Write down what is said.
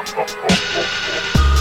ほっほっほっ。